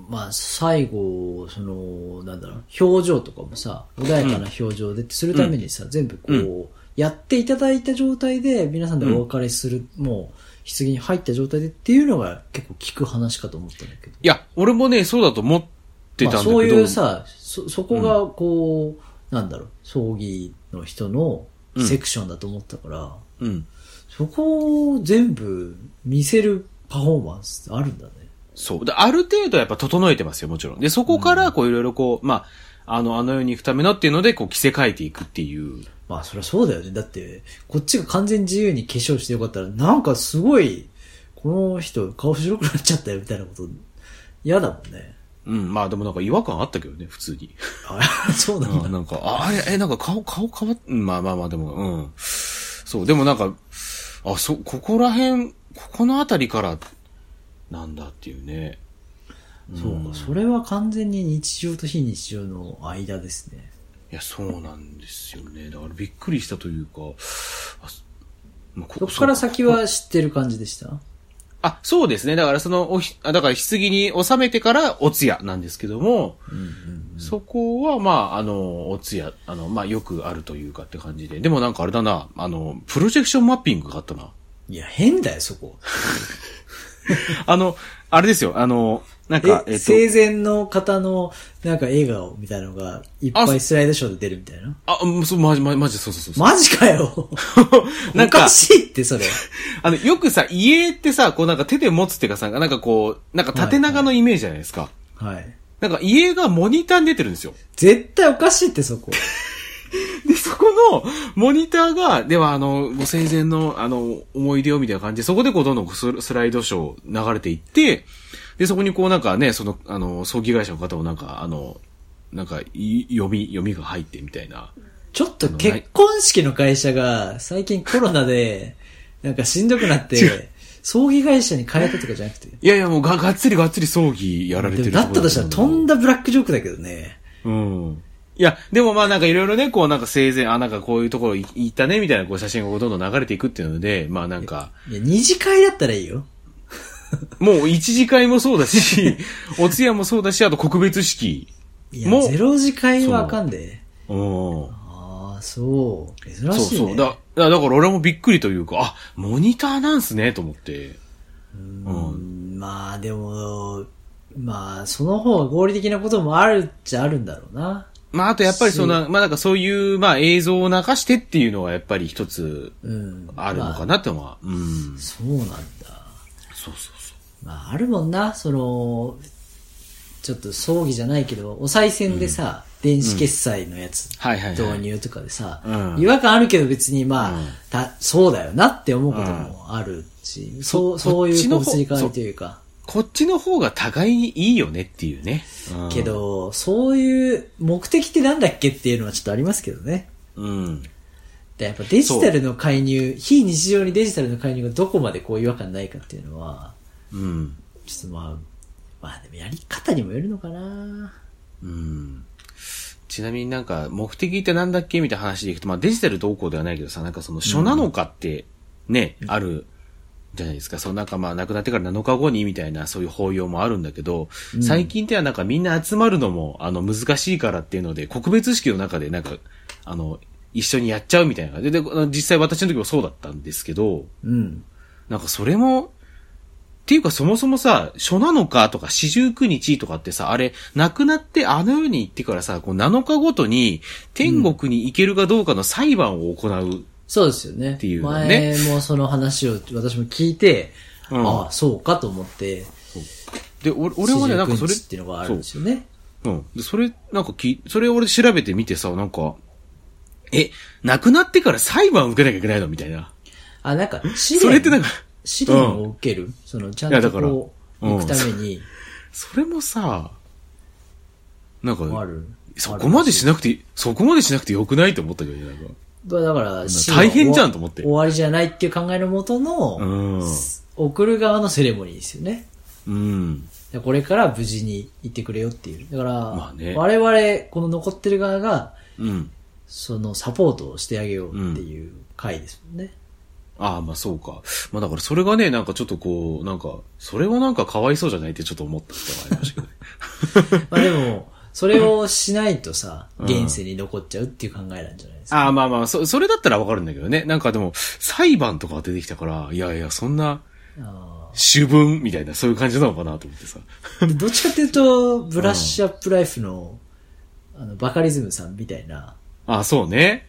まあ、最後、その、なんだろう、表情とかもさ、穏やかな表情でってするためにさ、全部こう、うやっていただいた状態で、皆さんでお別れする、もう、棺に入った状態でっていうのが結構聞く話かと思ったんだけど。いや、俺もね、そうだと思ってたんだけど。まあ、そういうさ、そ、そこがこう、なんだろう、葬儀の人のセクションだと思ったから、うん。そこを全部見せるパフォーマンスあるんだね。そう。である程度やっぱ整えてますよ、もちろん。で、そこから、こういろいろこう、まあ、あの、あの世に行くためのっていうので、こう着せ替えていくっていう。まあそりゃそうだよね。だって、こっちが完全に自由に化粧してよかったら、なんかすごい、この人顔白くなっちゃったよみたいなこと、嫌だもんね。うん、まあでもなんか違和感あったけどね、普通に。あ、そうなんだ。うんなんか、ああれ、え、なんか顔、顔変わっ、うんまあまあまあでも、うん。そう、でもなんか、あ、そ、ここら辺、ここのあたりから、なんだっていうね。そうか、それは完全に日常と非日常の間ですね。いや、そうなんですよね。だからびっくりしたというか、あそまあそこから先は知ってる感じでした？あ、そうですね。だからその、おひ、あだから棺に収めてからお通夜なんですけども、そこは、まあ、あの、お通夜、あの、まあ、よくあるというかって感じで。でもなんかあれだな、あの、プロジェクションマッピングがあったな。いや、変だよ、そこ。あの、あれですよ、あの、なんえか、、えっと、生前の方の、なんか笑顔みたいなのが、いっぱいスライドショーで出るみたいな？あ、うんそう、まじ、ま、まじ、そうそうそう。マジかよ なんかおかしいって、それ。あの、よくさ、家ってさ、こうなんか手で持つっていうかさ、なんかこう、なんか縦長のイメージじゃないですか。はい。なんか家がモニターに出てるんですよ。絶対おかしいって、そこ。で、そこの、モニターが、では、あの、ご生前の、あの、思い出をみたいな感じで、そこでこう、どんどんススライドショー流れていって、で、そこにこう、なんかね、その、あの、葬儀会社の方もなんか、あの、なんか、い読み、読みが入ってみたいな。ちょっと結婚式の会社が最近コロナで、なんかしんどくなって、葬儀会社に変えたとかじゃなくて。いやいや、もうが、がっつりがっつり葬儀やられてでるもだったとしたらとんだ。だブラックジョークだけどね。うん。いや、でもまあなんかいろいろね、こうなんか生前、あ、なんかこういうところい行ったね、みたいなこう写真がどんどん流れていくっていうので、まあなんか、いや、二次会だったらいいよ。もう一次会もそうだし、お通夜もそうだし、あと告別式。いや、もうゼロ次会はあかんで。うん。ああ、そう。珍そうしいね。そう。だ、だだから俺もびっくりというか、あ、モニターなんすね、と思って。うん。うんまあでも、まあ、その方が合理的なこともあるっちゃあるんだろうな。まああとやっぱりその、まあなんかそういう、まあ映像を流してっていうのはやっぱり一つうん。あるのかまなってのは。うんあ。そうなんだ。そうそうそう。まあ、あるもんな、その、ちょっと葬儀じゃないけど、お賽銭でさ、電子決済のやつ、導入とかでさ、うん違和感あるけど別にまあ、うんたそうだよなって思うこともあるし、そう、そそういうこうこっちの方すり替わりというか。こっちの方が互いにいいよねっていうね。うんけ、ど、そういう目的ってなんだっけっていうのはちょっとありますけどね。うん。でやっぱデジタルの介入、非日常にデジタルの介入がどこまでこう違和感ないかっていうのは、うん。ちょっとまあ、まあでもやり方にもよるのかなうん。ちなみになんか、目的ってなんだっけみたいな話でいくと、まあデジタルどうこうではないけどさ、なんかその書なのかって、ね、ある、じゃないですか。そのなんかまあ亡くなってから7日後にみたいなそういう法要もあるんだけど、最近ではなんかみんな集まるのもあの難しいからっていうので、告別式の中でなんか、あの、一緒にやっちゃうみたいな。で、で実際私の時もそうだったんですけど、うん。なんかそれも、っていうかそもそもさ、初なのかとか四十九日とかってさ、あれ、亡くなってあの世に行ってからさ、こう7日ごとに天国に行けるかどうかの裁判を行う。そうですよね。っていうのね前もその話を私も聞いて、うんああ、そうかと思って、で、俺俺はね、なんかそれ、っていうのがあるんですよね。うん。で、それ、なんかき、それ俺調べてみてさ、なんか、え、亡くなってから裁判を受けなきゃいけないのみたいな。あ、なんか、試練それってなんか、試練を受ける、その、ちゃんといやだからこう、うん行くために、それもさ、なんか。そこまでしなくて、そこまでしなくてよくないと思ったけどね、なんか。だから、大変じゃんと思って終わりじゃないっていう考えのもとの、うん。送る側のセレモニーですよね。うん。でこれから無事に行ってくれよっていう。だから、まあね我々、この残ってる側が、うん。そのサポートをしてあげようっていう回ですもんね。ああ、まあそうか。まあだからそれがね、なんかちょっとこう、なんか、それはなんかかわいそうじゃないってちょっと思ったってのがありましたけどね。まあでも、それをしないとさ、うん現世に残っちゃうっていう考えなんじゃないですか。ああ、まあまあ、そ、それだったらわかるんだけどね。なんかでも、裁判とか出てきたから、いやいや、そんな、あ主文みたいな、そういう感じなのかなと思ってさ。どっちかっていうと、ブラッシュアップライフの、あの、バカリズムさんみたいな、ああ、そうね。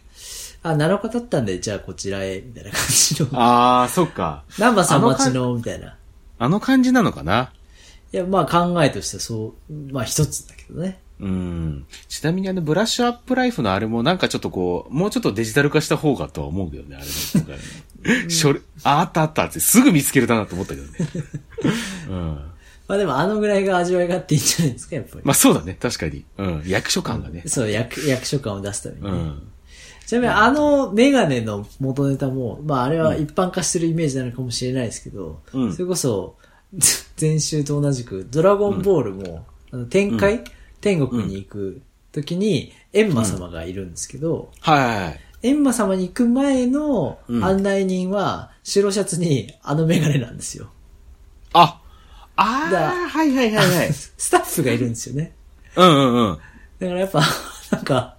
あ、7日経ったんで、じゃあこちらへ、みたいな感じの、ああ、そっか。南波さん待ちの、みたいな。あの感じなのかな？いや、まあ考えとしてはそう、まあ一つだけどね。うん。ちなみにあの、ブラッシュアップライフのあれもなんかちょっとこう、もうちょっとデジタル化した方がとは思うけどね、あれもね。書類あ、あったあったってすぐ見つけれたなと思ったけどね。うん。まあでもあのぐらいが味わいがあっていいんじゃないですか、やっぱり。まあそうだね、確かに。うん。役所感がね。そう、役、役所感を出すためにね。うん。ちなみにあのメガネの元ネタも、まああれは一般化してるイメージなのかもしれないですけど、うんそれこそ、前週と同じく、ドラゴンボールも、あの天界、天国に行く時に、エンマ様がいるんですけど、はいはいはい。エンマ様に行く前のうん案内人は、白シャツにあのメガネなんですよ。あ、あだあ、はいはいはいはい。スタッフがいるんですよね。うんうんうん。だからやっぱ、なんか、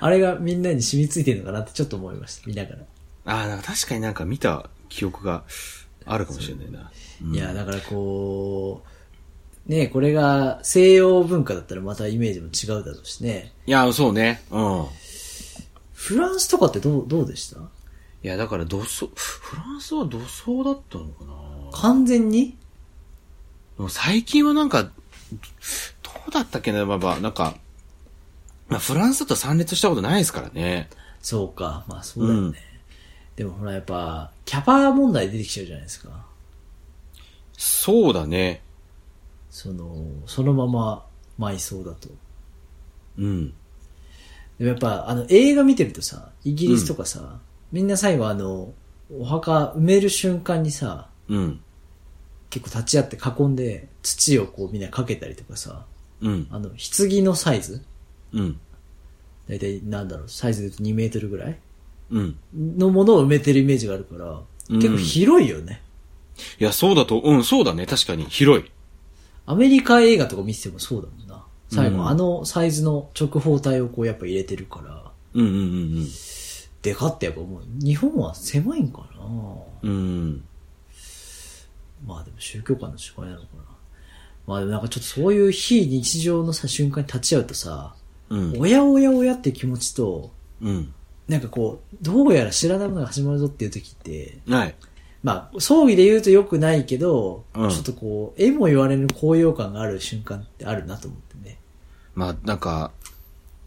あれがみんなに染みついてるのかなってちょっと思いました、見ながら。ああ、なんか確かになんか見た記憶があるかもしれないな。うんいや、だからこう、ねこれが西洋文化だったらまたイメージも違うだろうしね。いや、そうね。うん。フランスとかってどう、どうでした？いや、だから土葬、フランスは土葬だったのかな完全に？最近はなんか、どうだったっけな、まあまあ、なんか、まあ、フランスだと参列したことないですからね。そうか。まあそうだよね。でもほらやっぱ、キャパ問題出てきちゃうじゃないですか。そうだね。その、そのまま埋葬だと。うん。でもやっぱ、あの、映画見てるとさ、イギリスとかさ、みんな最後あの、お墓埋める瞬間にさ、うん。結構立ち会って囲んで、土をこうみんなかけたりとかさ、うん。あの、棺のサイズ？うん。だいたいなんだろう、サイズで言うと2メートルぐらい？うん。のものを埋めてるイメージがあるから、うん結構広いよね。いや、そうだと、うん、そうだね。確かに。広い。アメリカ映画とか見ててもそうだもんな。最後、うんあのサイズの直方体をこうやっぱ入れてるから、うんうんうんでかってやっぱ思う。日本は狭いんかなうん。うん。まあでも宗教観の違いなのかな。まあでもなんかちょっとそういう非日常のさ、瞬間に立ち会うとさ、うん。おやおやおやって気持ちと、うん。なんかこう、どうやら知らないものが始まるぞっていう時って、はい。まあ、葬儀で言うと良くないけど、うんちょっとこう、絵も言われぬ高揚感がある瞬間ってあるなと思ってね。まあ、なんか、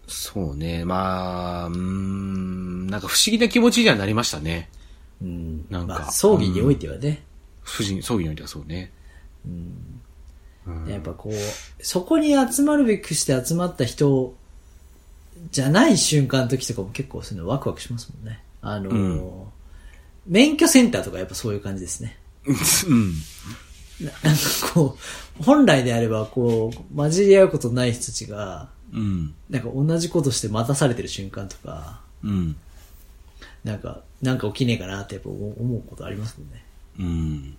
そうね。まあ、うーん、なんか不思議な気持ちにはなりましたね。うん。なんかまあ、葬儀においてはね。不思議、葬儀においてはそうね。やっぱこう、そこに集まるべくして集まった人じゃない瞬間の時とかも結構そういうのワクワクしますもんね。あのーうん免許センターとかやっぱそういう感じですね。うん。ななんかこう、本来であればこう、混じり合うことない人たちが、うん。なんか同じことして待たされてる瞬間とか、うん。なんか、なんか起きねえかなってやっぱ思うことありますもんね。うん。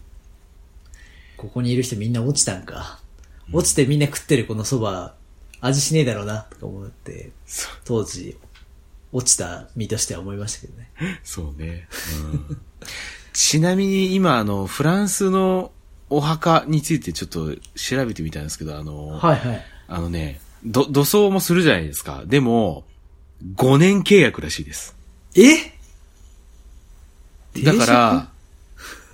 ここにいる人みんな落ちたんか。落ちてみんな食ってるこの蕎麦、味しねえだろうな、とか思って、そ当時、落ちた身としては思いましたけどね。そうね。うん。ちなみに今、あの、フランスのお墓についてちょっと調べてみたんですけど、あの、はいはい。あのね、ど、土葬もするじゃないですか。でも、5年契約らしいです。え？だから、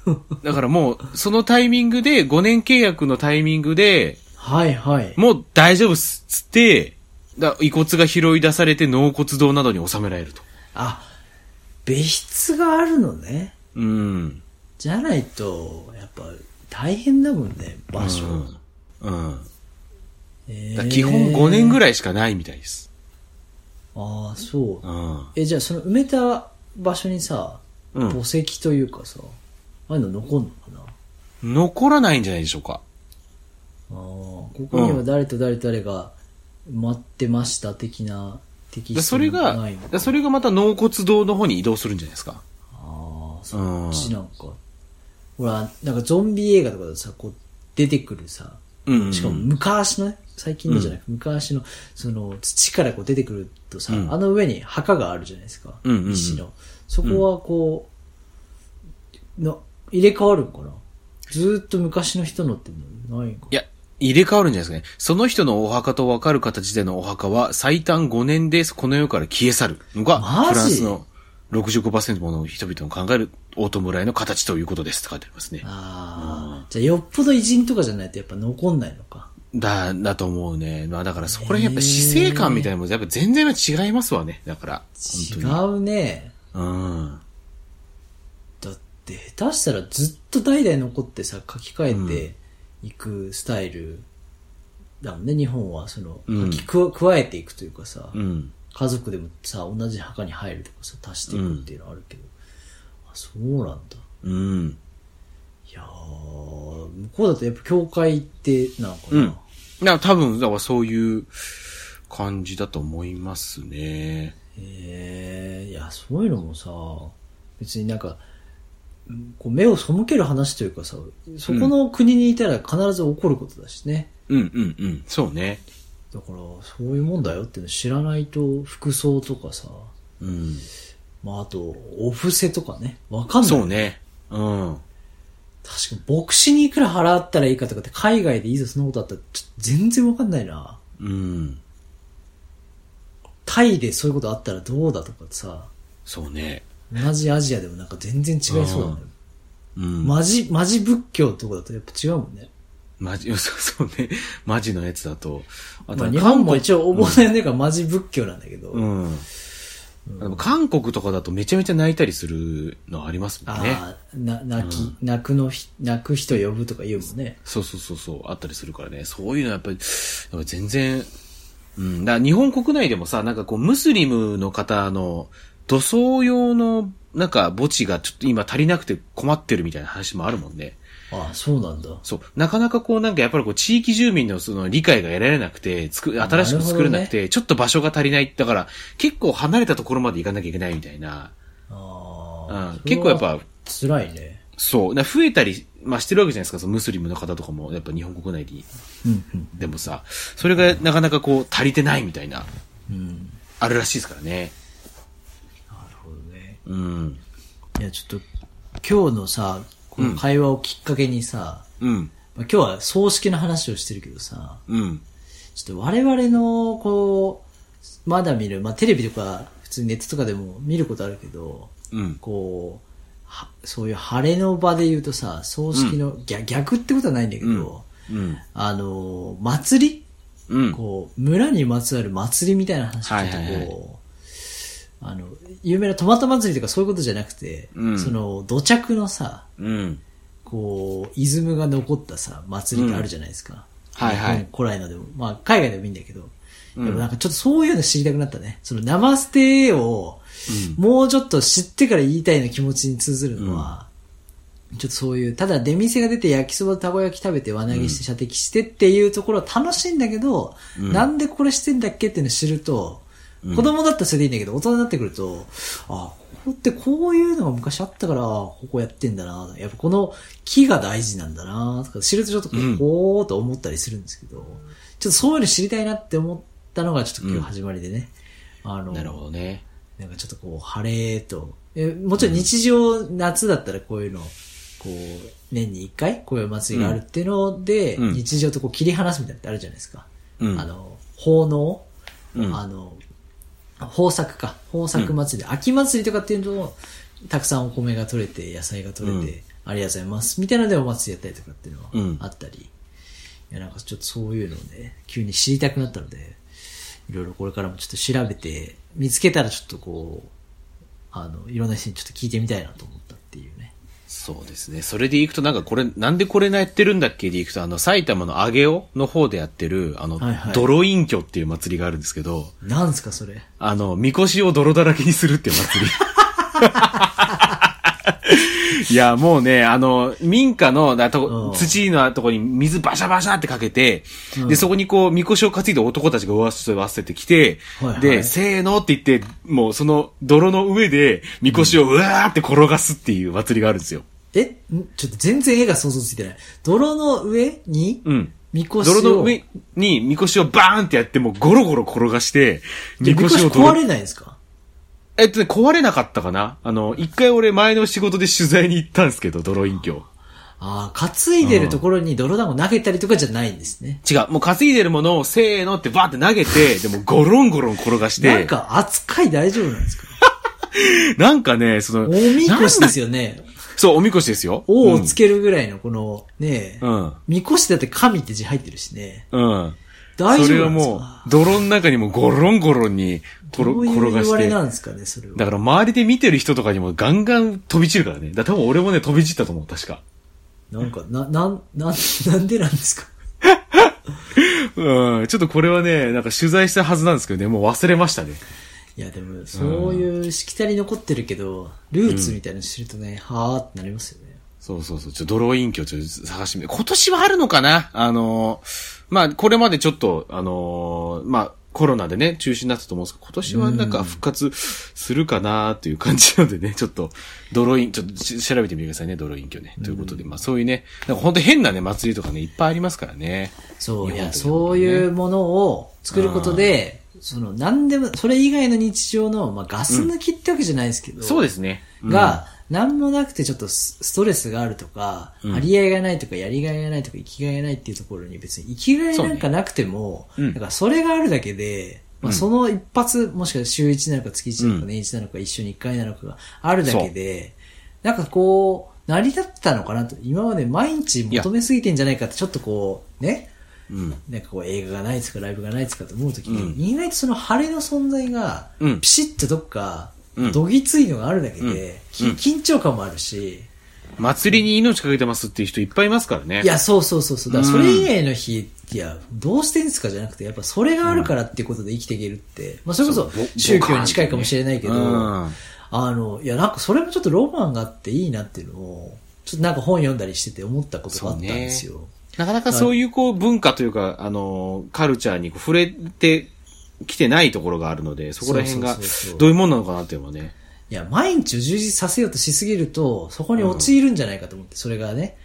だからもう、そのタイミングで、5年契約のタイミングで、はいはい。もう大丈夫っす、つって、だ遺骨が拾い出されて納骨堂などに収められると。あ、別室があるのね。うん。じゃないと、やっぱ大変だもんね、場所。うん。うん。えだから基本5年ぐらい。らいしかないみたいです。ああ、そう。うん。え、じゃあその埋めた場所にさ、うん墓石というかさ、ああいうの残んのかな？残らないんじゃないでしょうか。ああ、ここには誰と誰と誰が待ってました的な、的でそれが、それがまた納骨堂の方に移動するんじゃないですか？ああ、うそんっちなんか。ほら、なんかゾンビ映画とかでさ、こう、出てくるさ、うんうんしかも昔のね、最近のじゃなくて、昔の、その、土からこう出てくるとさ、うんあの上に墓があるじゃないですか。うんうんうん石の。そこはこう、な、入れ替わるんかな？ずーっと昔の人のってないんかいや、入れ替わるんじゃないですかね。その人のお墓と分かる形でのお墓は最短5年でこの世から消え去るのが、フランスの65%もの人々の考えるオートムライの形ということですって書いてありますね。ああ、じゃあよっぽど偉人とかじゃないとやっぱ残んないのか。だ、だと思うね。まあだからそこら辺やっぱ死生観みたいなものやっぱ全然違いますわね。だから。違本うね。うん。だって下手したらずっと代々残ってさ、書き換えていくスタイルだもんね、日本は。その、うん書き加加えていくというかさ、うん。家族でもさ、同じ墓に入るとかさ、足していくっていうのはあるけど。あ、そうなんだ。うん。いやー、向こうだとやっぱ教会ってなんかな。うん。だから多分、だからそういう感じだと思いますね。へえいや、そういうのもさ、別になんか、うんこう目を背ける話というかさ、そこの国にいたら必ず起こることだしね。うんうんうん。そうね。だから、そういうもんだよっていうの知らないと、服装とかさ、うん。まああと、お布施とかね、わかんない。そう。ね。うん。確かに、牧師にいくら払ったらいいかとかって海外でいざそんなことあったら、ちょっと全然わかんないな。うん。タイでそういうことあったらどうだとかさ、そうね。同じアジアでもなんか全然違いそうだね。うん。マジ、マジ仏教とかだとやっぱ違うもんね。マジ、そ うそうね。マジのやつだと。あまあ、日本も一応お坊さんやねんからマジ仏教なんだけど。うん。でも韓国とかだとめちゃめちゃ泣いたりするのありますもんね。ああ、な、泣き、泣くのひ、泣く人呼ぶとか言うもんね。そうそうそうそう、あったりするからね。そういうのはやっぱり、やっぱ全然、うん。だ日本国内でもさ、なんかこう、ムスリムの方の土葬用の、なんか墓地がちょっと今足りなくて困ってるみたいな話もあるもんね。ああ、そうなんだ。そう。なかなかこうなんかやっぱりこう地域住民のその理解が得られなくて、つく、新しく作れなくて、ちょっと場所が足りない。だから結構離れたところまで行かなきゃいけないみたいな。ああうん。結構やっぱ、辛いね。そう。だから増えたり、まあしてるわけじゃないですか、そのムスリムの方とかも、やっぱ日本国内に。うん、うん。でもさ、それがなかなかこう足りてないみたいな、うん。あるらしいですからね。うん。いや、ちょっと、今日のさ、この会話をきっかけにさ、うん。まあ、今日は葬式の話をしてるけどさ、うん。ちょっと我々の、こう、まだ見る、まあテレビとか、普通にネットとかでも見ることあるけど、うん。こう、はそういう晴れの場で言うとさ、葬式の、逆逆ってことはないんだけど、うん。あの、祭り？うん。こう、村にまつわる祭りみたいな話聞いて、はいはいはいこう、あの、有名なトマト祭りとかそういうことじゃなくて、うん。その、土着のさ、うん。こう、イズムが残ったさ、祭りがあるじゃないですか。はいはい。日本古来のでも、まあ、海外でもいいんだけど、うん。でもなんかちょっとそういうの知りたくなったね。その、生捨てを、もうちょっと知ってから言いたいの気持ちに通ずるのは、ちょっとそういう、ただ出店が出て焼きそばとたこ焼き食べて輪投げして射的してっていうところは楽しいんだけど、なんでこれしてんだっけっていうのを知ると、子供だったらそれでいいんだけど、大人になってくると、あ、ここってこういうのが昔あったから、ここやってんだな。やっぱこの木が大事なんだな、とか知るとちょっとこう、と思ったりするんですけど、ちょっとそういうの知りたいなって思ったのがちょっと今日始まりでね。あの、なるほどね。なんかちょっとこう、晴れと、え、もちろん日常、夏だったらこういうの、こう、年に一回、こういう祭りがあるっていうので、うん日常とこう切り離すみたいなのってあるじゃないですか。うんあの、奉納、うんあの、豊作か。豊作祭り、秋祭りとかっていうと、たくさんお米が取れて、野菜が取れて、うんありがとうございます。みたいなのでお祭りやったりとかっていうのうんはあったり。いや、なんかちょっとそういうのをね、急に知りたくなったので、いろいろこれからもちょっと調べて、見つけたらちょっとこう、あの、いろんな人にちょっと聞いてみたいなと思。そうですね。それで行くとなんかこれ、なんでこれやってるんだっけ？で行くと、あの、埼玉の上尾の方でやってる、あの、はいはい泥隠居っていう祭りがあるんですけど、なんすかそれ。あの、みこしを泥だらけにするっていう祭り。いや、もうね、あの、民家の、だとうん土のとこに水バシャバシャってかけて、で、そこにこう、みこしを担いで男たちがわせわせてきて、はいはいで、せーのって言って、もうその泥の上で、みこしをうわーって転がすっていう祭りがあるんですよ。え？んちょっと全然絵が想像ついてない。泥の上に、うん。みこしを。泥の上にみこしをバーンってやって、もうゴロゴロ転がして、みこしを壊れないんですか？えっとね、壊れなかったかな？あの、一回俺前の仕事で取材に行ったんですけど、泥隠居。ああ、担いでるところに泥団子投げたりとかじゃないんですね。違う、もう担いでるものをせーのってバーって投げて、でもゴロンゴロン転がして、なんか扱い大丈夫なんですか？なんかね、その、おみこしですよ。よね。そう、おみこしですよ。王をつけるぐらいのこの、ねえ、うん。みこしだって神って字入ってるしね。うん。うん。大丈夫それをもかう、泥の中にもゴロンゴロンに転がしてな。んですかね、それは。だから周りで見てる人とかにもガンガン飛び散るからね。だから多分俺もね、飛び散ったと思う、確か。なんか、な、なん、なん、なんでなんですか？うん。ちょっとこれはね、なんか取材したはずなんですけどね、もう忘れましたね。いや、でも、そういうしきたり残ってるけど、ルーツみたいなの知るとね、はーってなりますよね。そうそうそう。ちょっとドローイン居ちょっと探してみて。今年はあるのかな？あのーまあ、これまでちょっと、あのーまあ、コロナでね、中止になったと思うんですけど、今年はなんか復活するかなっていう感じなのでね、ちょっと、ドローイン、ちょっとし調べてみてくださいね、ドローイン居ね。ということで、まあそういうね、なんか本当変なね、祭りとかね、いっぱいありますからね。そう、いや、そういうものを作ることで、その、なんでも、それ以外の日常の、まあ、ガス抜きってわけじゃないですけど、そうですね。うんが、なんもなくてちょっとスストレスがあるとか、うん。張り合いがないとか、やりがいがないとか、生きがいがないっていうところに別に生きがいなんかなくても、そうねうんだからそれがあるだけで、まあ、うん。その一発、もしかしたら週1なのか月1なのかうん。年1なのか一週に1回なのかがあるだけで、なんかこう、成り立ってたのかなと。今まで毎日求めすぎてんじゃないかって、ちょっとこう、ね、うん。なんかこう映画がないですか、ライブがないですかと思うときに、うん。意外とその晴れの存在がう、ん。ピシッとどっかうん、どぎついのがあるだけで、緊張感もあるし、祭りに命かけてますっていう人いっぱいいますからね。いや、そうそうそうそう。だからそれ以外の日、いや、どうしてんすかじゃなくて、やっぱそれがあるからっていうことで生きていけるって、まあそれこそ宗教に近いかもしれないけど、うん。あの、いや、なんかそれもちょっとロマンがあっていいなっていうのを、ちょっとなんか本読んだりしてて思ったことがあったんですよ。なかなかそういうこう文化というか、あの、カルチャーに触れてきてないところがあるので、そこら辺がどういうもんなのかなっていうのはね。いや、毎日を充実させようとしすぎると、そこに陥るんじゃないかと思って、それがね。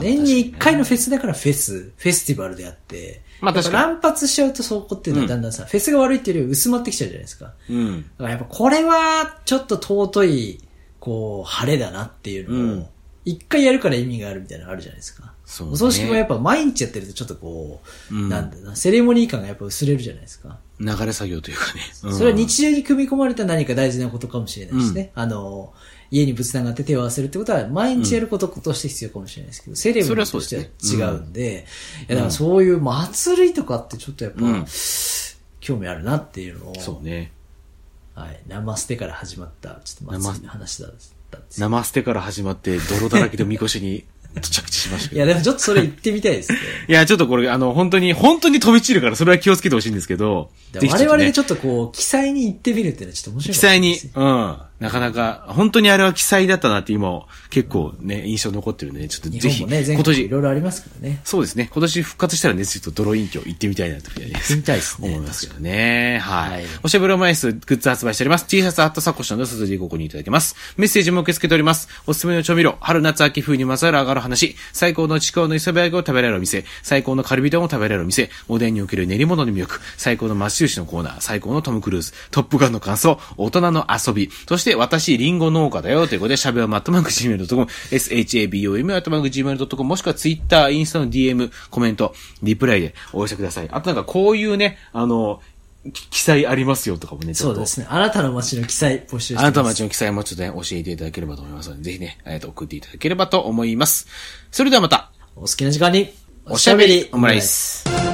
年に一回のフェスだからフェス、フェスティバルであって、まあ確かに乱発しちゃうとそこっていうのはだんだんさ、フェスが悪いっていうより薄まってきちゃうじゃないですか。うん。だからやっぱこれは、ちょっと尊い、こう、晴れだなっていううんのを、一回やるから意味があるみたいなのあるじゃないですか。そうね。お葬式もやっぱ毎日やってるとちょっとこう、うん。なんだな、セレモニー感がやっぱ薄れるじゃないですか。流れ作業というかね。う。んそれは日常に組み込まれた何か大事なことかもしれないしね。あの、家に仏壇があって手を合わせるってことは、毎日やることとして必要かもしれないですけど、セレモニーとしては違うんで、いやだからそういう祭りとかってちょっとやっぱ、うん。興味あるなっていうのを、そうね。はい、ナマステから始まった、ちょっと祭りの話だったんですよ。生捨てから始まって泥だらけでみこしに 着地しましたけど。いや、でもちょっとそれ言ってみたいですね。いや、ちょっとこれ、あの、本当に、本当に飛び散るから、それは気をつけてほしいんですけど、我々でねちょっとこう、記載に行ってみるっていうのはちょっと面白い記かもしれ載にうん。なかなか、本当にあれは記載だったなって今、結構ね、印象残ってるんで、ちょっとぜひ、ね、全今国い年、ろいろありますからね。そうですね、今年復活したらね、ちょっとドロイン教行ってみたいなというふうに行ってみたいですね思いますけどね。はい。はいおしゃべろマイスグッズ発売しております。T シャツ、アットサコッションの鈴でご購入いただけます。メッセージも受け付けております。おすすめの調味料、春夏秋冬にまつわる上がる話、最高のちくわの磯辺揚げを食べられるお店、最高のカルビ丼を食べられるお店、おでんにおける練り物の魅力、最高のマッシュ牛のコーナー、最高のトム・クルーズ、トップガンの感想、大人の遊び、そして私、リンゴ農家だよということで、しゃべはマットマーク Gmail.com、shabom マットマーク Gmail.com、もしくは Twitter、インスタの DM、コメント、リプライでお寄せください。あとなんかこういうね、あの、き記載ありますよとかもね、ちょっと。そうですね。あなたの街の記載募集してます。あなたの街の記載もちょっとね、教えていただければと思いますので、ぜひね、えっと、送っていただければと思います。それではまた、お好きな時間に、おしゃべりオムライス。